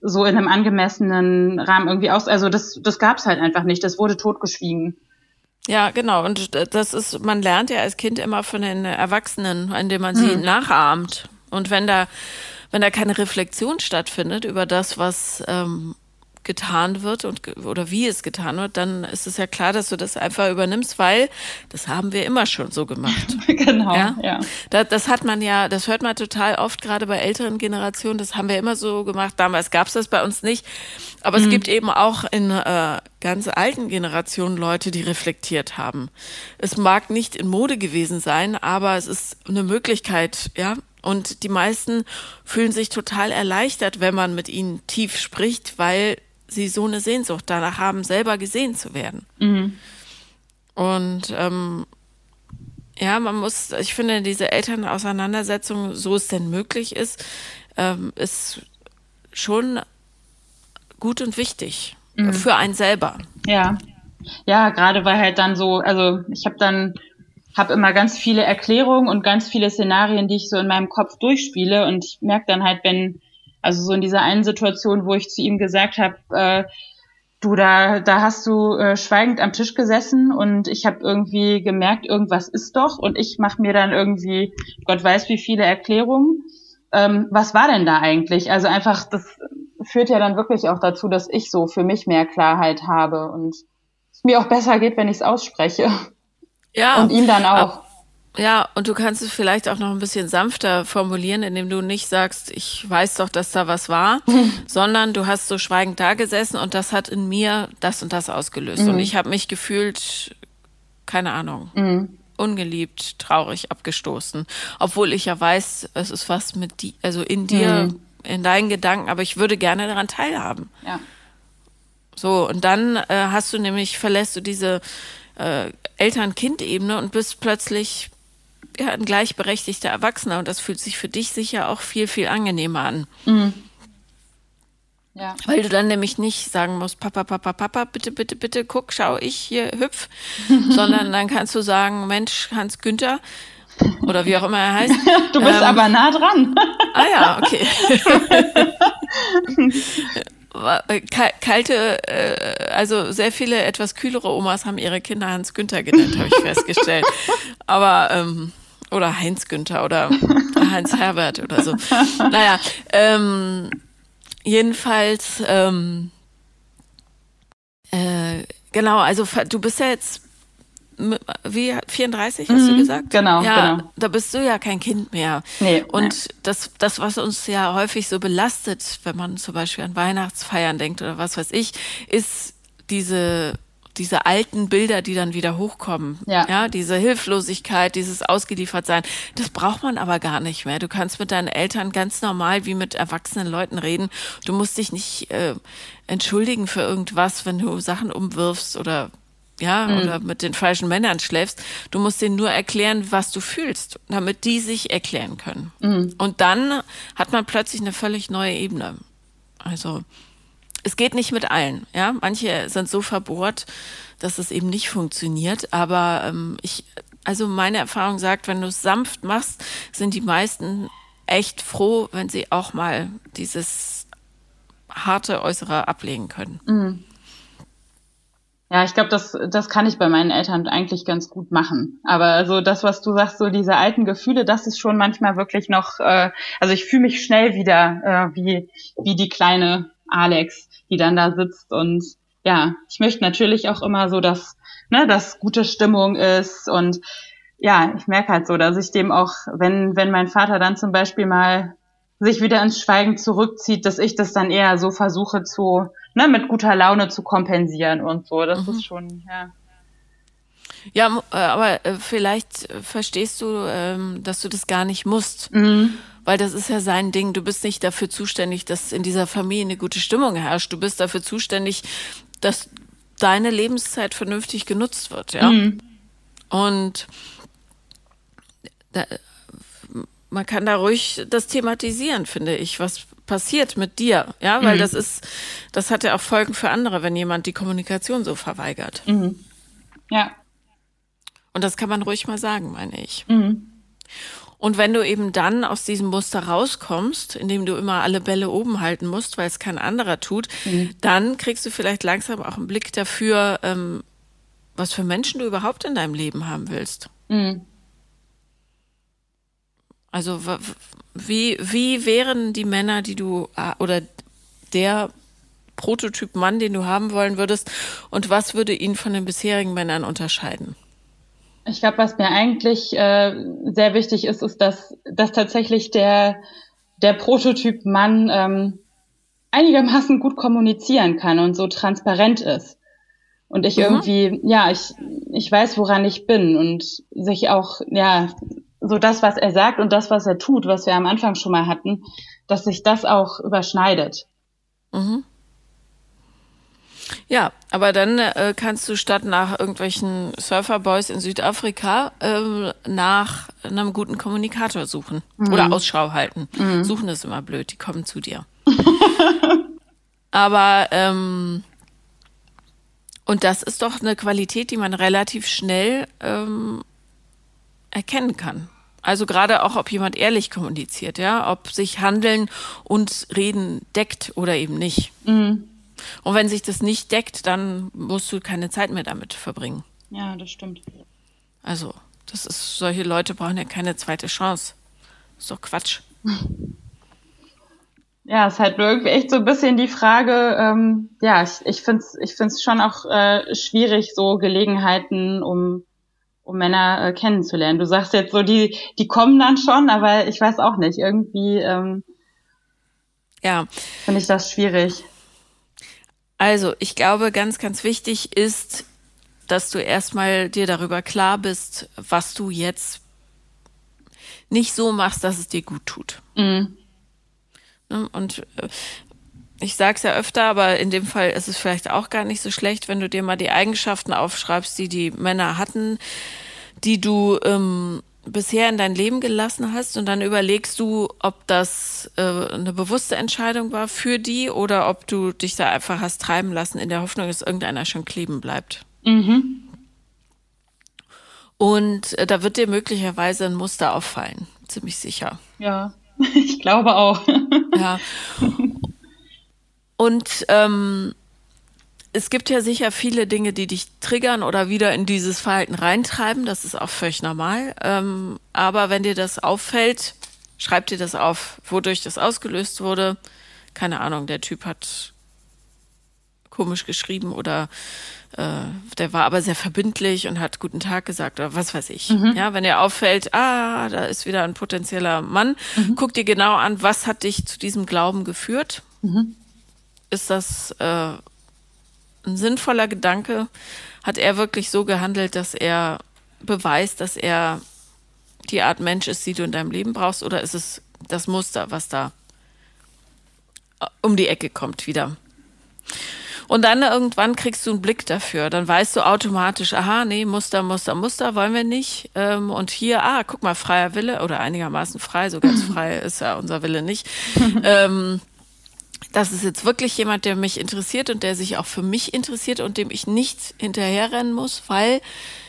so in einem angemessenen Rahmen irgendwie aus. Also das, das gab es halt einfach nicht, das wurde totgeschwiegen. Ja, genau. Und das ist, man lernt ja als Kind immer von den Erwachsenen, indem man sie mhm. nachahmt. Und wenn da, wenn da keine Reflexion stattfindet über das, was ähm, getan wird und oder wie es getan wird, dann ist es ja klar, dass du das einfach übernimmst, weil das haben wir immer schon so gemacht. *laughs* genau. Ja. ja. Das, das, hat man ja, das hört man total oft gerade bei älteren Generationen. Das haben wir immer so gemacht. Damals gab es das bei uns nicht, aber mhm. es gibt eben auch in äh, ganz alten Generationen Leute, die reflektiert haben. Es mag nicht in Mode gewesen sein, aber es ist eine Möglichkeit, ja, und die meisten fühlen sich total erleichtert, wenn man mit ihnen tief spricht, weil sie so eine Sehnsucht danach haben, selber gesehen zu werden. Mhm. Und ähm, ja, man muss, ich finde, diese Elternauseinandersetzung, so es denn möglich ist, ähm, ist schon gut und wichtig mhm. für einen selber. Ja, ja, gerade weil halt dann so, also ich habe dann habe immer ganz viele Erklärungen und ganz viele Szenarien, die ich so in meinem Kopf durchspiele und ich merke dann halt, wenn also so in dieser einen Situation, wo ich zu ihm gesagt habe, äh, du, da, da hast du äh, schweigend am Tisch gesessen und ich habe irgendwie gemerkt, irgendwas ist doch und ich mache mir dann irgendwie, Gott weiß wie viele Erklärungen. Ähm, was war denn da eigentlich? Also einfach, das führt ja dann wirklich auch dazu, dass ich so für mich mehr Klarheit habe und es mir auch besser geht, wenn ich es ausspreche. Ja. Und ihm dann auch. Ja, und du kannst es vielleicht auch noch ein bisschen sanfter formulieren, indem du nicht sagst, ich weiß doch, dass da was war, *laughs* sondern du hast so schweigend da gesessen und das hat in mir das und das ausgelöst. Mhm. Und ich habe mich gefühlt, keine Ahnung, mhm. ungeliebt, traurig, abgestoßen. Obwohl ich ja weiß, es ist was mit die, also in dir, mhm. in deinen Gedanken, aber ich würde gerne daran teilhaben. Ja. So, und dann äh, hast du nämlich, verlässt du diese äh, Eltern-Kind-Ebene und bist plötzlich ja, ein gleichberechtigter Erwachsener und das fühlt sich für dich sicher auch viel, viel angenehmer an. Mhm. Ja. Weil du dann nämlich nicht sagen musst, Papa, Papa, Papa, bitte, bitte, bitte, guck, schau ich hier, hüpf, *laughs* sondern dann kannst du sagen, Mensch, Hans Günther, oder wie auch immer er heißt. Du bist ähm, aber nah dran. Ah ja, okay. *laughs* kalte, äh, also sehr viele etwas kühlere Omas haben ihre Kinder Hans Günther genannt, habe ich *laughs* festgestellt. Aber ähm, oder Heinz Günther oder Heinz Herbert oder so. Naja, ähm, jedenfalls, ähm, äh, genau, also du bist ja jetzt wie 34 hast mhm, du gesagt? Genau, ja, genau. Da bist du ja kein Kind mehr. Nee, und nee. das, das, was uns ja häufig so belastet, wenn man zum Beispiel an Weihnachtsfeiern denkt oder was weiß ich, ist diese diese alten Bilder, die dann wieder hochkommen. Ja. ja, diese Hilflosigkeit, dieses Ausgeliefertsein. Das braucht man aber gar nicht mehr. Du kannst mit deinen Eltern ganz normal wie mit erwachsenen Leuten reden. Du musst dich nicht äh, entschuldigen für irgendwas, wenn du Sachen umwirfst oder ja, mhm. oder mit den falschen Männern schläfst. Du musst denen nur erklären, was du fühlst, damit die sich erklären können. Mhm. Und dann hat man plötzlich eine völlig neue Ebene. Also, es geht nicht mit allen, ja. Manche sind so verbohrt, dass es eben nicht funktioniert. Aber ähm, ich, also meine Erfahrung sagt, wenn du es sanft machst, sind die meisten echt froh, wenn sie auch mal dieses harte Äußere ablegen können. Mhm. Ja, ich glaube, das, das kann ich bei meinen Eltern eigentlich ganz gut machen. Aber so das, was du sagst, so diese alten Gefühle, das ist schon manchmal wirklich noch, äh, also ich fühle mich schnell wieder äh, wie, wie die kleine Alex, die dann da sitzt und ja, ich möchte natürlich auch immer so, dass, ne, dass gute Stimmung ist und ja, ich merke halt so, dass ich dem auch, wenn, wenn mein Vater dann zum Beispiel mal sich wieder ins Schweigen zurückzieht, dass ich das dann eher so versuche zu, ne, mit guter Laune zu kompensieren und so. Das mhm. ist schon, ja. Ja, äh, aber äh, vielleicht verstehst du, ähm, dass du das gar nicht musst. Mhm. Weil das ist ja sein Ding. Du bist nicht dafür zuständig, dass in dieser Familie eine gute Stimmung herrscht. Du bist dafür zuständig, dass deine Lebenszeit vernünftig genutzt wird, ja. Mhm. Und man kann da ruhig das thematisieren, finde ich, was passiert mit dir, ja, weil mhm. das ist, das hat ja auch Folgen für andere, wenn jemand die Kommunikation so verweigert. Mhm. Ja. Und das kann man ruhig mal sagen, meine ich. Mhm. Und wenn du eben dann aus diesem Muster rauskommst, indem du immer alle Bälle oben halten musst, weil es kein anderer tut, mhm. dann kriegst du vielleicht langsam auch einen Blick dafür, ähm, was für Menschen du überhaupt in deinem Leben haben willst. Mhm. Also wie, wie wären die Männer, die du äh, oder der Prototyp Mann, den du haben wollen würdest und was würde ihn von den bisherigen Männern unterscheiden? Ich glaube, was mir eigentlich äh, sehr wichtig ist, ist, dass, dass tatsächlich der, der Prototyp Mann ähm, einigermaßen gut kommunizieren kann und so transparent ist. Und ich mhm. irgendwie, ja, ich, ich weiß, woran ich bin und sich auch, ja, so das, was er sagt und das, was er tut, was wir am Anfang schon mal hatten, dass sich das auch überschneidet. Mhm. Ja, aber dann äh, kannst du statt nach irgendwelchen Surferboys in Südafrika äh, nach einem guten Kommunikator suchen mhm. oder Ausschau halten. Mhm. Suchen ist immer blöd, die kommen zu dir. *laughs* aber ähm, und das ist doch eine Qualität, die man relativ schnell ähm, erkennen kann. Also gerade auch, ob jemand ehrlich kommuniziert, ja, ob sich Handeln und Reden deckt oder eben nicht. Mhm. Und wenn sich das nicht deckt, dann musst du keine Zeit mehr damit verbringen. Ja, das stimmt. Also, das ist, solche Leute brauchen ja keine zweite Chance. ist doch Quatsch. *laughs* Ja, es ist halt irgendwie echt so ein bisschen die Frage, ähm, ja, ich, ich finde es ich find's schon auch äh, schwierig, so Gelegenheiten, um um Männer äh, kennenzulernen. Du sagst jetzt so, die, die kommen dann schon, aber ich weiß auch nicht. Irgendwie ähm, ja. finde ich das schwierig. Also, ich glaube, ganz, ganz wichtig ist, dass du erstmal dir darüber klar bist, was du jetzt nicht so machst, dass es dir gut tut. Mhm. Ne, und äh, ich sage es ja öfter, aber in dem Fall ist es vielleicht auch gar nicht so schlecht, wenn du dir mal die Eigenschaften aufschreibst, die die Männer hatten, die du ähm, bisher in dein Leben gelassen hast und dann überlegst du, ob das äh, eine bewusste Entscheidung war für die oder ob du dich da einfach hast treiben lassen in der Hoffnung, dass irgendeiner schon kleben bleibt. Mhm. Und äh, da wird dir möglicherweise ein Muster auffallen, ziemlich sicher. Ja, *laughs* ich glaube auch. ja. *laughs* Und ähm, es gibt ja sicher viele Dinge, die dich triggern oder wieder in dieses Verhalten reintreiben. Das ist auch völlig normal. Ähm, aber wenn dir das auffällt, Schreib dir das auf, wodurch das ausgelöst wurde. Keine Ahnung, der Typ hat komisch geschrieben oder äh, der war aber sehr verbindlich und hat guten Tag gesagt oder was weiß ich. Mhm. Ja, wenn dir auffällt, ah, da ist wieder ein potenzieller Mann, mhm. guck dir genau an, was hat dich zu diesem Glauben geführt? Mhm. Ist das äh, ein sinnvoller Gedanke? Hat er wirklich so gehandelt, dass er beweist, dass er die Art Mensch ist, die du in deinem Leben brauchst, oder ist es das Muster, was da äh, um die Ecke kommt wieder? Und dann irgendwann kriegst du einen Blick dafür. Dann weißt du automatisch, aha, nee, Muster, Muster, Muster wollen wir nicht. Ähm, und hier, ah, guck mal, freier Wille oder einigermaßen frei, so ganz *laughs* frei ist ja unser Wille nicht. ähm, das ist jetzt wirklich jemand, der mich interessiert und der sich auch für mich interessiert und dem ich nicht hinterherrennen muss, weil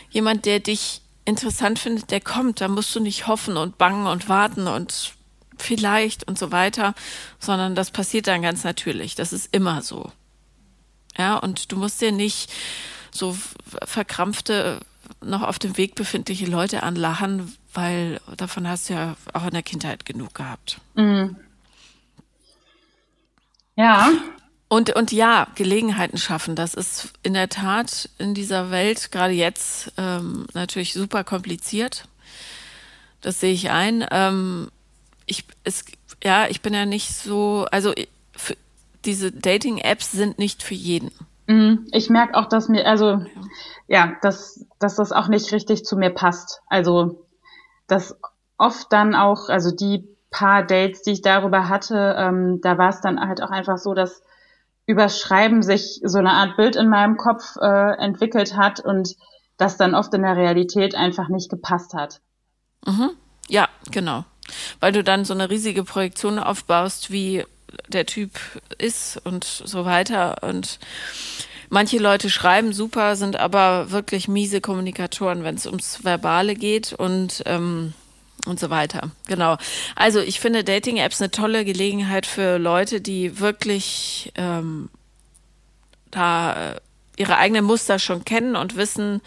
jemand, der dich interessant findet, der kommt. Da musst du nicht hoffen und bangen und warten und vielleicht und so weiter, sondern das passiert dann ganz natürlich. Das ist immer so. Ja, und du musst dir nicht so verkrampfte, noch auf dem Weg befindliche Leute anlachen, weil davon hast du ja auch in der Kindheit genug gehabt. Mhm. Ja. Und, und ja, Gelegenheiten schaffen, das ist in der Tat in dieser Welt gerade jetzt ähm, natürlich super kompliziert. Das sehe ich ein. Ähm, ich, es, ja, ich bin ja nicht so, also für, diese Dating-Apps sind nicht für jeden. Mhm. Ich merke auch, dass mir, also ja dass, dass das auch nicht richtig zu mir passt. Also, dass oft dann auch, also die paar Dates, die ich darüber hatte, ähm, da war es dann halt auch einfach so, dass übers Schreiben sich so eine Art Bild in meinem Kopf äh, entwickelt hat und das dann oft in der Realität einfach nicht gepasst hat. Mhm. Ja, genau. Weil du dann so eine riesige Projektion aufbaust, wie der Typ ist und so weiter. Und manche Leute schreiben super, sind aber wirklich miese Kommunikatoren, wenn es ums Verbale geht. Und ähm, und so weiter. Genau. Also ich finde Dating-Apps eine tolle Gelegenheit für Leute, die wirklich ähm, da äh, ihre eigenen Muster schon kennen und wissen,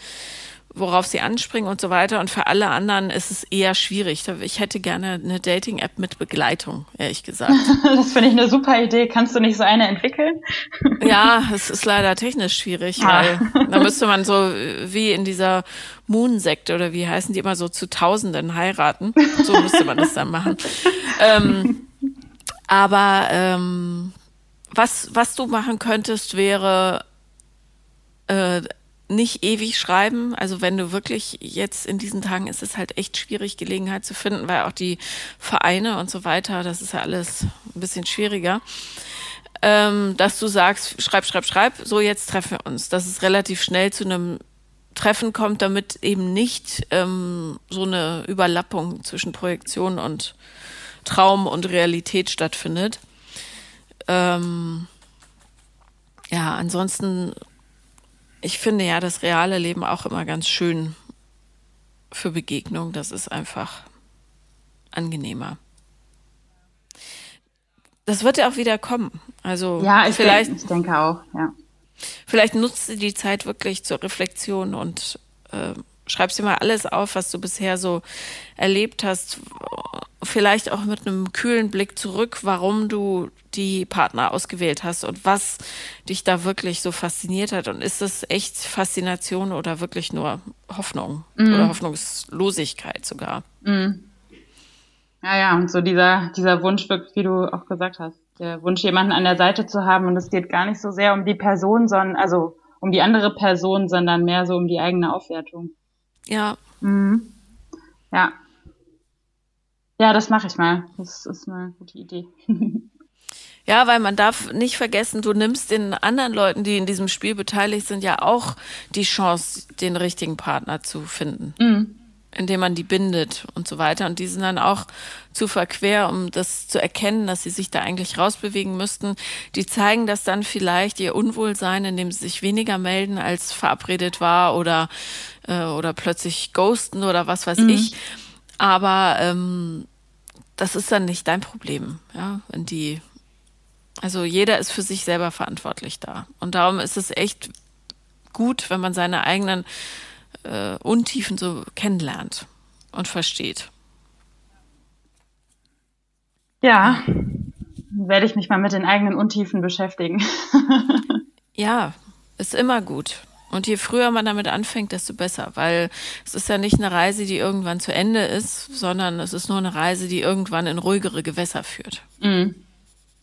worauf sie anspringen und so weiter. Und für alle anderen ist es eher schwierig. Ich hätte gerne eine Dating-App mit Begleitung, ehrlich gesagt. *laughs* Das finde ich eine super Idee. Kannst du nicht so eine entwickeln? *laughs* Ja, es ist leider technisch schwierig, ah. weil da *laughs* müsste man so wie in dieser Moon-Sekte oder wie heißen die immer so zu Tausenden heiraten. So müsste man das dann machen. ähm, aber ähm, was, was du machen könntest, wäre äh, nicht ewig schreiben. Also wenn du wirklich jetzt in diesen Tagen ist es halt echt schwierig, Gelegenheit zu finden, weil auch die Vereine und so weiter, das ist ja alles ein bisschen schwieriger. Ähm, dass du sagst, schreib, schreib, schreib, so jetzt treffen wir uns. Dass es relativ schnell zu einem Treffen kommt, damit eben nicht ähm, so eine Überlappung zwischen Projektion und Traum und Realität stattfindet. Ähm, ja, ansonsten ich finde ja das reale Leben auch immer ganz schön für Begegnung. Das ist einfach angenehmer. Das wird ja auch wieder kommen. Also ja, ich vielleicht, denke, ich denke auch, ja. Vielleicht nutzt du die Zeit wirklich zur Reflexion und äh, schreibst dir mal alles auf, was du bisher so erlebt hast. Vielleicht auch mit einem kühlen Blick zurück, warum du die Partner ausgewählt hast und was dich da wirklich so fasziniert hat. Und ist das echt Faszination oder wirklich nur Hoffnung mm. oder Hoffnungslosigkeit sogar? Mm. Ja, ja, und so dieser, dieser Wunsch, wie du auch gesagt hast, der Wunsch, jemanden an der Seite zu haben. Und es geht gar nicht so sehr um die Person, sondern, also um die andere Person, sondern mehr so um die eigene Aufwertung. Ja. Mhm. Ja. Ja, das mache ich mal. Das ist eine gute Idee. Ja, weil man darf nicht vergessen, du nimmst den anderen Leuten, die in diesem Spiel beteiligt sind, ja auch die Chance, den richtigen Partner zu finden. Mhm. Indem man die bindet und so weiter. Und die sind dann auch zu verquer, um das zu erkennen, dass sie sich da eigentlich rausbewegen müssten. Die zeigen das dann vielleicht ihr Unwohlsein, indem sie sich weniger melden, als verabredet war oder, äh, oder plötzlich ghosten oder was weiß mhm. ich. Aber ähm, das ist dann nicht dein Problem, ja, wenn die also jeder ist für sich selber verantwortlich da. Und darum ist es echt gut, wenn man seine eigenen äh, Untiefen so kennenlernt und versteht. Ja, werde ich mich mal mit den eigenen Untiefen beschäftigen. *laughs* ja, ist immer gut. Und je früher man damit anfängt, desto besser, weil es ist ja nicht eine Reise, die irgendwann zu Ende ist, sondern es ist nur eine Reise, die irgendwann in ruhigere Gewässer führt. Mm.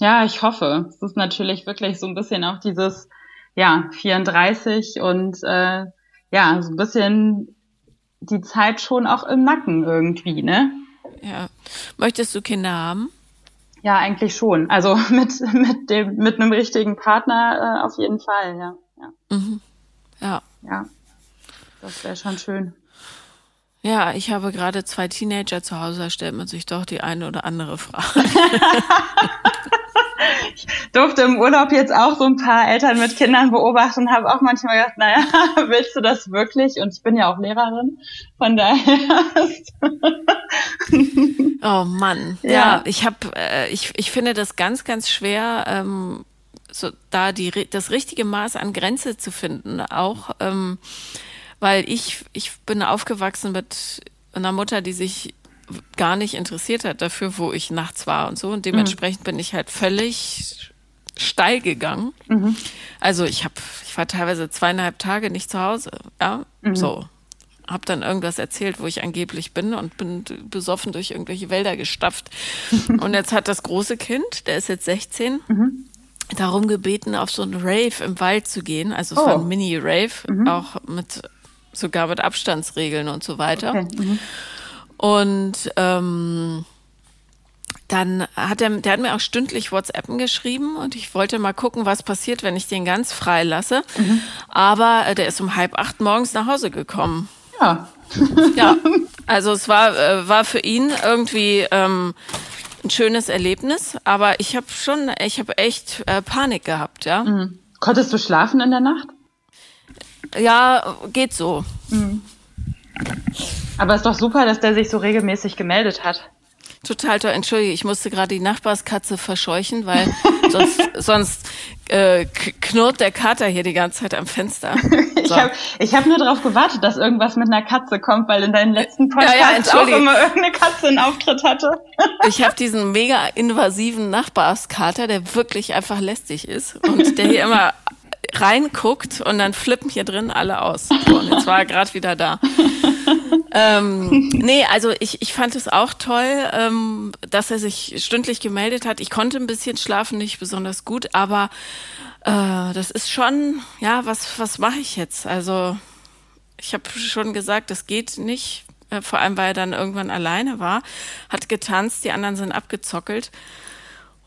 Ja, ich hoffe. Es ist natürlich wirklich so ein bisschen auch dieses, ja, 34 und äh, ja, so ein bisschen die Zeit schon auch im Nacken irgendwie, ne? Ja. Möchtest du Kinder haben? Ja, eigentlich schon. Also *laughs* mit, mit dem, mit einem richtigen Partner äh, auf jeden Fall, ja. Ja. Mhm. Ja. Ja. Das wäre schon schön. Ja, ich habe gerade zwei Teenager zu Hause, da stellt man sich doch die eine oder andere Frage. *laughs* ich *laughs* durfte im Urlaub jetzt auch so ein paar Eltern mit Kindern beobachten und habe auch manchmal gedacht, naja, *laughs* willst du das wirklich? Und ich bin ja auch Lehrerin, von daher. *laughs* oh Mann, ja, ja ich habe, äh, ich, ich finde das ganz, ganz schwer. Ähm, so da die, das richtige Maß an Grenze zu finden, auch ähm, weil ich, ich bin aufgewachsen mit einer Mutter, die sich gar nicht interessiert hat dafür, wo ich nachts war und so. Und dementsprechend mhm. bin ich halt völlig steil gegangen. Mhm. Also ich habe, ich war teilweise zweieinhalb Tage nicht zu Hause. Ja, mhm. so. Hab dann irgendwas erzählt, wo ich angeblich bin und bin besoffen durch irgendwelche Wälder gestapft. *laughs* und jetzt hat das große Kind, der ist jetzt 16, mhm darum gebeten, auf so einen Rave im Wald zu gehen. Also es oh. war ein Mini-Rave, mhm. auch mit sogar mit Abstandsregeln und so weiter. Okay. Und ähm, dann hat er, der hat mir auch stündlich WhatsAppen geschrieben und ich wollte mal gucken, was passiert, wenn ich den ganz frei lasse. Mhm. Aber äh, der ist um halb acht morgens nach Hause gekommen. Ja. ja, also es war, äh, war für ihn irgendwie ähm, ein schönes Erlebnis, aber ich habe schon, ich habe echt äh, Panik gehabt, ja. Mhm. Konntest du schlafen in der Nacht? Ja, geht so. Mhm. Aber ist doch super, dass der sich so regelmäßig gemeldet hat. Total toll. Entschuldige, ich musste gerade die Nachbarskatze verscheuchen, weil *laughs* sonst, sonst äh, knurrt der Kater hier die ganze Zeit am Fenster. *laughs* So. ich habe ich hab nur darauf gewartet, dass irgendwas mit einer Katze kommt, weil in deinen letzten Podcasts ja, ja, auch immer irgendeine Katze einen Auftritt hatte. *laughs* ich habe diesen mega invasiven Nachbarskater, der wirklich einfach lästig ist und der hier immer reinguckt und dann flippen hier drin alle aus. So, und jetzt war er gerade wieder da. ähm, nee, also ich, ich fand es auch toll, ähm, dass er sich stündlich gemeldet hat. Ich konnte ein bisschen schlafen, nicht besonders gut, aber äh, das ist schon, ja, was, was mache ich jetzt? Also ich habe schon gesagt, das geht nicht, äh, vor allem weil er dann irgendwann alleine war, hat getanzt, die anderen sind abgezockelt.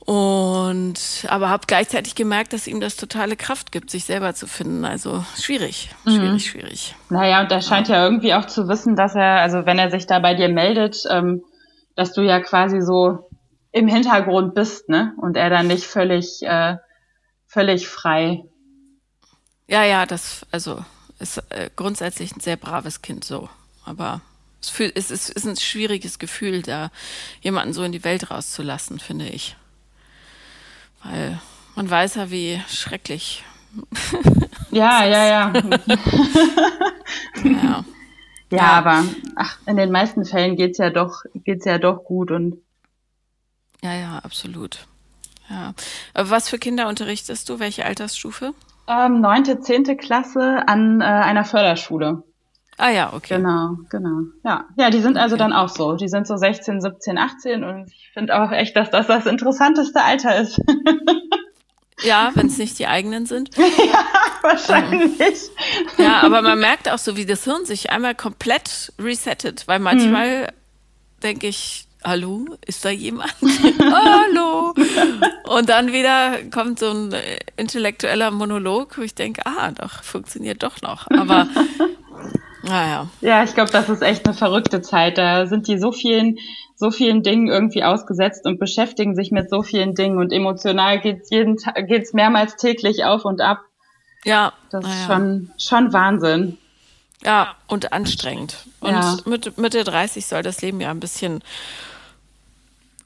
Und aber habe gleichzeitig gemerkt, dass ihm das totale Kraft gibt, sich selber zu finden. Also schwierig, schwierig, mhm. schwierig. Naja, und er scheint ja. ja irgendwie auch zu wissen, dass er, also wenn er sich da bei dir meldet, ähm, dass du ja quasi so im Hintergrund bist, ne? Und er dann nicht völlig, äh, völlig frei. Ja, ja, das, also ist äh, grundsätzlich ein sehr braves Kind so. Aber es, fühl, es ist, ist ein schwieriges Gefühl, da jemanden so in die Welt rauszulassen, finde ich. Weil man weiß ja, wie schrecklich. ja, ja, *laughs* ja. ja. Ja, aber ach, in den meisten Fällen geht's ja doch, geht's ja doch gut und. Ja, ja, absolut. Ja. Was für Kinder unterrichtest du? Welche Altersstufe? Ähm, neunte, zehnte Klasse an äh, einer Förderschule. Ah ja, okay. Genau, genau. Ja, ja, die sind also okay. dann auch so. Die sind so 16, 17, 18 und ich finde auch echt, dass das das interessanteste Alter ist. Ja, wenn es nicht die eigenen sind. *laughs* ja, wahrscheinlich. Ähm, ja, aber man merkt auch so, wie das Hirn sich einmal komplett resettet, weil manchmal hm. denke ich, hallo, ist da jemand? *laughs* hallo. Und dann wieder kommt so ein intellektueller Monolog, wo ich denke, ah, doch, funktioniert doch noch. Aber naja. Ja, ich glaube, das ist echt eine verrückte Zeit. Da sind die so vielen, so vielen Dingen irgendwie ausgesetzt und beschäftigen sich mit so vielen Dingen und emotional geht's jeden Tag, geht's mehrmals täglich auf und ab. Ja. Das ist schon, schon Wahnsinn. Ja, und anstrengend. Und ja. mit Mitte 30 soll das Leben ja ein bisschen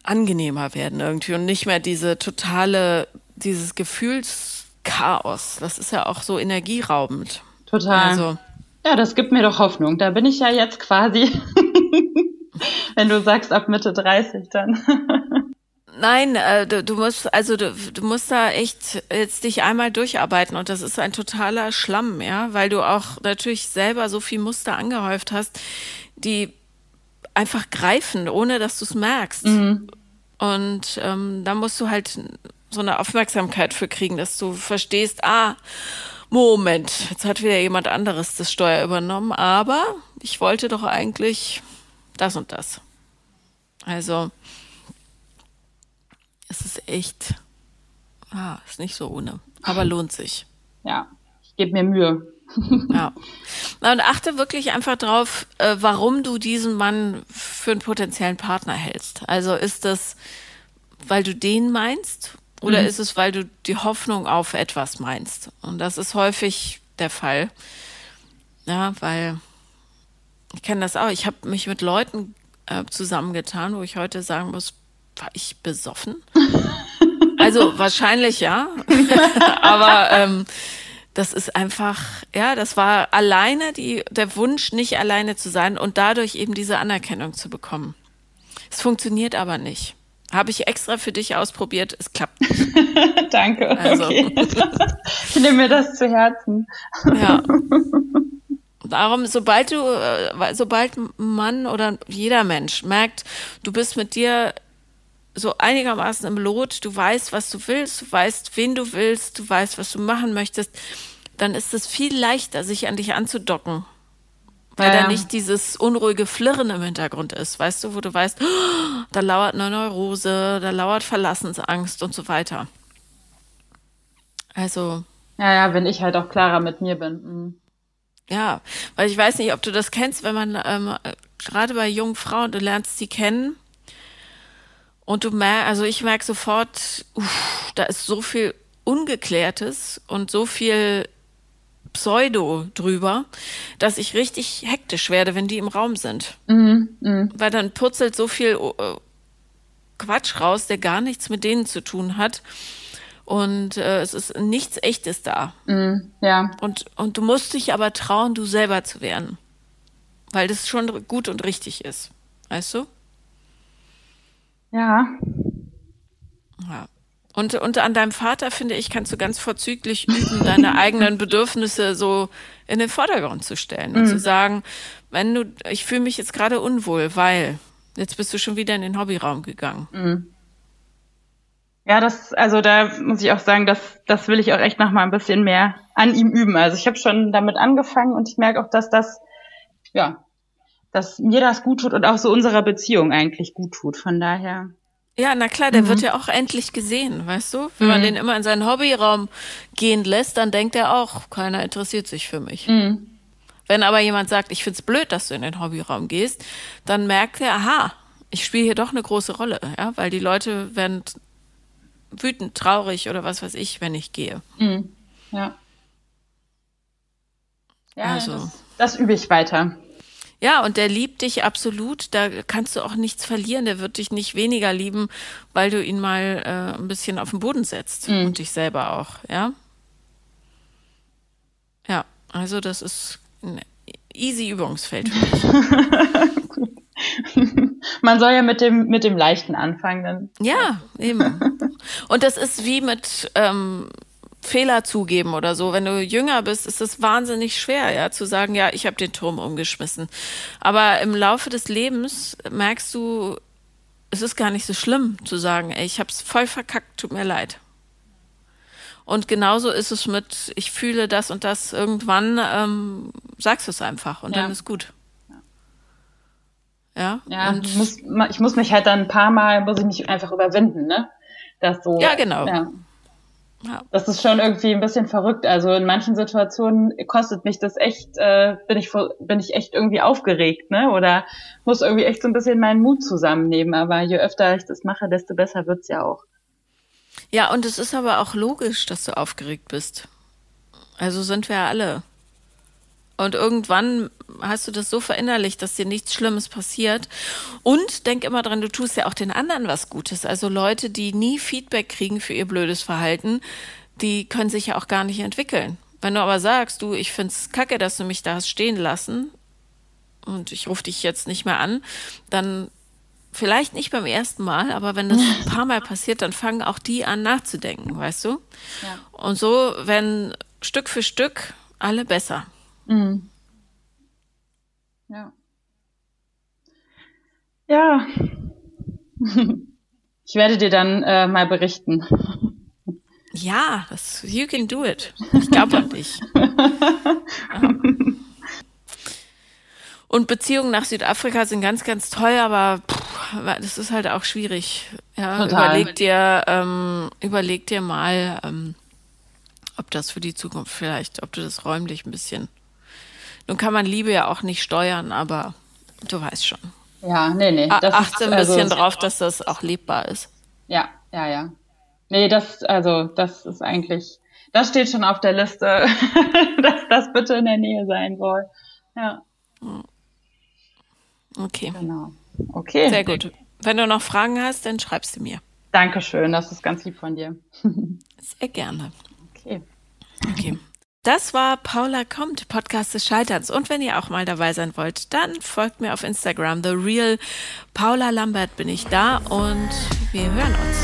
angenehmer werden irgendwie und nicht mehr diese totale, dieses Gefühlschaos. Das ist ja auch so energieraubend. Total. Also, ja, das gibt mir doch Hoffnung. Da bin ich ja jetzt quasi, *laughs* wenn du sagst ab Mitte 30 dann. *laughs* Nein, äh, du, du, musst, also du, du musst da echt jetzt dich einmal durcharbeiten und das ist ein totaler Schlamm, ja, weil du auch natürlich selber so viel Muster angehäuft hast, die einfach greifen, ohne dass du es merkst. Mhm. Und ähm, da musst du halt so eine Aufmerksamkeit für kriegen, dass du verstehst, ah, Moment, jetzt hat wieder jemand anderes das Steuer übernommen, aber ich wollte doch eigentlich das und das. Also, es ist echt, ah, ist nicht so ohne, aber lohnt sich. Ja, ich gebe mir Mühe. *laughs* ja. Und achte wirklich einfach drauf, äh, warum du diesen Mann für einen potenziellen Partner hältst. Also ist das, weil du den meinst oder mhm. ist es, weil du die Hoffnung auf etwas meinst? Und das ist häufig der Fall. Ja, weil ich kenne das auch. Ich habe mich mit Leuten äh, zusammengetan, wo ich heute sagen muss, war ich besoffen? *laughs* also wahrscheinlich ja. *laughs* Aber ähm, das ist einfach, ja, das war alleine die, der Wunsch, nicht alleine zu sein und dadurch eben diese Anerkennung zu bekommen. Es funktioniert aber nicht. Habe ich extra für dich ausprobiert, es klappt nicht. *laughs* Danke. Also. Okay. ich nehme mir das zu Herzen. ja. Darum, sobald du, äh, sobald Mann oder jeder Mensch merkt, du bist mit dir so einigermaßen im Lot, du weißt, was du willst, du weißt, wen du willst, du weißt, was du machen möchtest, dann ist es viel leichter, sich an dich anzudocken. Weil ja. da nicht dieses unruhige Flirren im Hintergrund ist, weißt du, wo du weißt, oh, da lauert eine Neurose, da lauert Verlassensangst und so weiter. Also. Ja, ja, wenn ich halt auch klarer mit mir bin. Mhm. Ja, weil ich weiß nicht, ob du das kennst, wenn man ähm, gerade bei jungen Frauen, du lernst sie kennen und du merkst, also ich merke sofort, uff, da ist so viel Ungeklärtes und so viel Pseudo drüber, dass ich richtig hektisch werde, wenn die im Raum sind. Mhm, mh. Weil dann purzelt so viel äh, Quatsch raus, der gar nichts mit denen zu tun hat. Und äh, es ist nichts Echtes da. Mhm, ja. Und, und du musst dich aber trauen, du selber zu werden. Weil das schon gut und richtig ist. Weißt du? Ja. Ja. Und, und an deinem Vater, finde ich, kannst du ganz vorzüglich üben, deine *laughs* eigenen Bedürfnisse so in den Vordergrund zu stellen und mhm. zu sagen, wenn du, ich fühle mich jetzt gerade unwohl, weil jetzt bist du schon wieder in den Hobbyraum gegangen. Mhm. Ja, das, also da muss ich auch sagen, das, das will ich auch echt noch mal ein bisschen mehr an ihm üben. Also ich habe schon damit angefangen und ich merke auch, dass das, ja, dass mir das gut tut und auch so unserer Beziehung eigentlich gut tut. Von daher. Ja, na klar, der mhm. wird ja auch endlich gesehen, weißt du? Wenn mhm. man den immer in seinen Hobbyraum gehen lässt, dann denkt er auch, keiner interessiert sich für mich. Mhm. Wenn aber jemand sagt, ich find's blöd, dass du in den Hobbyraum gehst, dann merkt er, aha, ich spiele hier doch eine große Rolle, ja, weil die Leute werden wütend, traurig oder was weiß ich, wenn ich gehe. Mhm. Ja. Ja, also. das, das übe ich weiter. Ja, und der liebt dich absolut. Da kannst du auch nichts verlieren. Der wird dich nicht weniger lieben, weil du ihn mal äh, ein bisschen auf den Boden setzt mhm. und dich selber auch, ja. Ja, also das ist ein easy Übungsfeld für mich. *laughs* Man soll ja mit dem, mit dem Leichten anfangen. Dann. Ja, eben. Und das ist wie mit ähm, Fehler zugeben oder so. Wenn du jünger bist, ist es wahnsinnig schwer, ja, zu sagen, ja, ich habe den Turm umgeschmissen. Aber im Laufe des Lebens merkst du, es ist gar nicht so schlimm zu sagen, ey, ich habe es voll verkackt, tut mir leid. Und genauso ist es mit, ich fühle das und das. Irgendwann ähm, sagst du es einfach und ja. dann ist gut. Ja. Ja, und muss, ich muss mich halt dann ein paar Mal, muss ich mich einfach überwinden, ne? Das so. Ja, genau. Ja. Ja. Das ist schon irgendwie ein bisschen verrückt. Also in manchen Situationen kostet mich das echt, äh, bin ich bin ich echt irgendwie aufgeregt, ne? Oder muss irgendwie echt so ein bisschen meinen Mut zusammennehmen. Aber je öfter ich das mache, desto besser wird's ja auch. Ja, und es ist aber auch logisch, dass du aufgeregt bist. Also sind wir ja alle. Und irgendwann hast du das so verinnerlicht, dass dir nichts Schlimmes passiert. Und denk immer dran, du tust ja auch den anderen was Gutes. Also Leute, die nie Feedback kriegen für ihr blödes Verhalten, die können sich ja auch gar nicht entwickeln. Wenn du aber sagst, du, ich find's kacke, dass du mich da hast stehen lassen und ich rufe dich jetzt nicht mehr an, dann vielleicht nicht beim ersten Mal, aber wenn das ein paar Mal passiert, dann fangen auch die an nachzudenken, weißt du? Ja. Und so werden Stück für Stück alle besser. Mhm. Ja. Ja. *laughs* Ich werde dir dann äh, mal berichten. Ja, das, you can do it. Ich glaube an dich. *laughs* Und Beziehungen nach Südafrika sind ganz, ganz toll, aber pff, das ist halt auch schwierig. Ja, überleg dir, ähm, überleg dir mal, ähm, ob das für die Zukunft vielleicht, ob du das räumlich ein bisschen. Nun kann man Liebe ja auch nicht steuern, aber du weißt schon. Ja, nee, nee. Das Achte ein bisschen also, drauf, dass das auch lebbar ist. Ja, ja, ja. Nee, das, also, das ist eigentlich, das steht schon auf der Liste, *laughs* dass das bitte in der Nähe sein soll. Ja. Okay. Genau. Okay. Sehr gut. Wenn du noch Fragen hast, dann schreibst du mir. Dankeschön, das ist ganz lieb von dir. *laughs* Sehr gerne. Okay. Okay. Das war Paula kommt, Podcast des Scheiterns. Und wenn ihr auch mal dabei sein wollt, dann folgt mir auf Instagram. The Real Paula Lambert bin ich da und wir hören uns.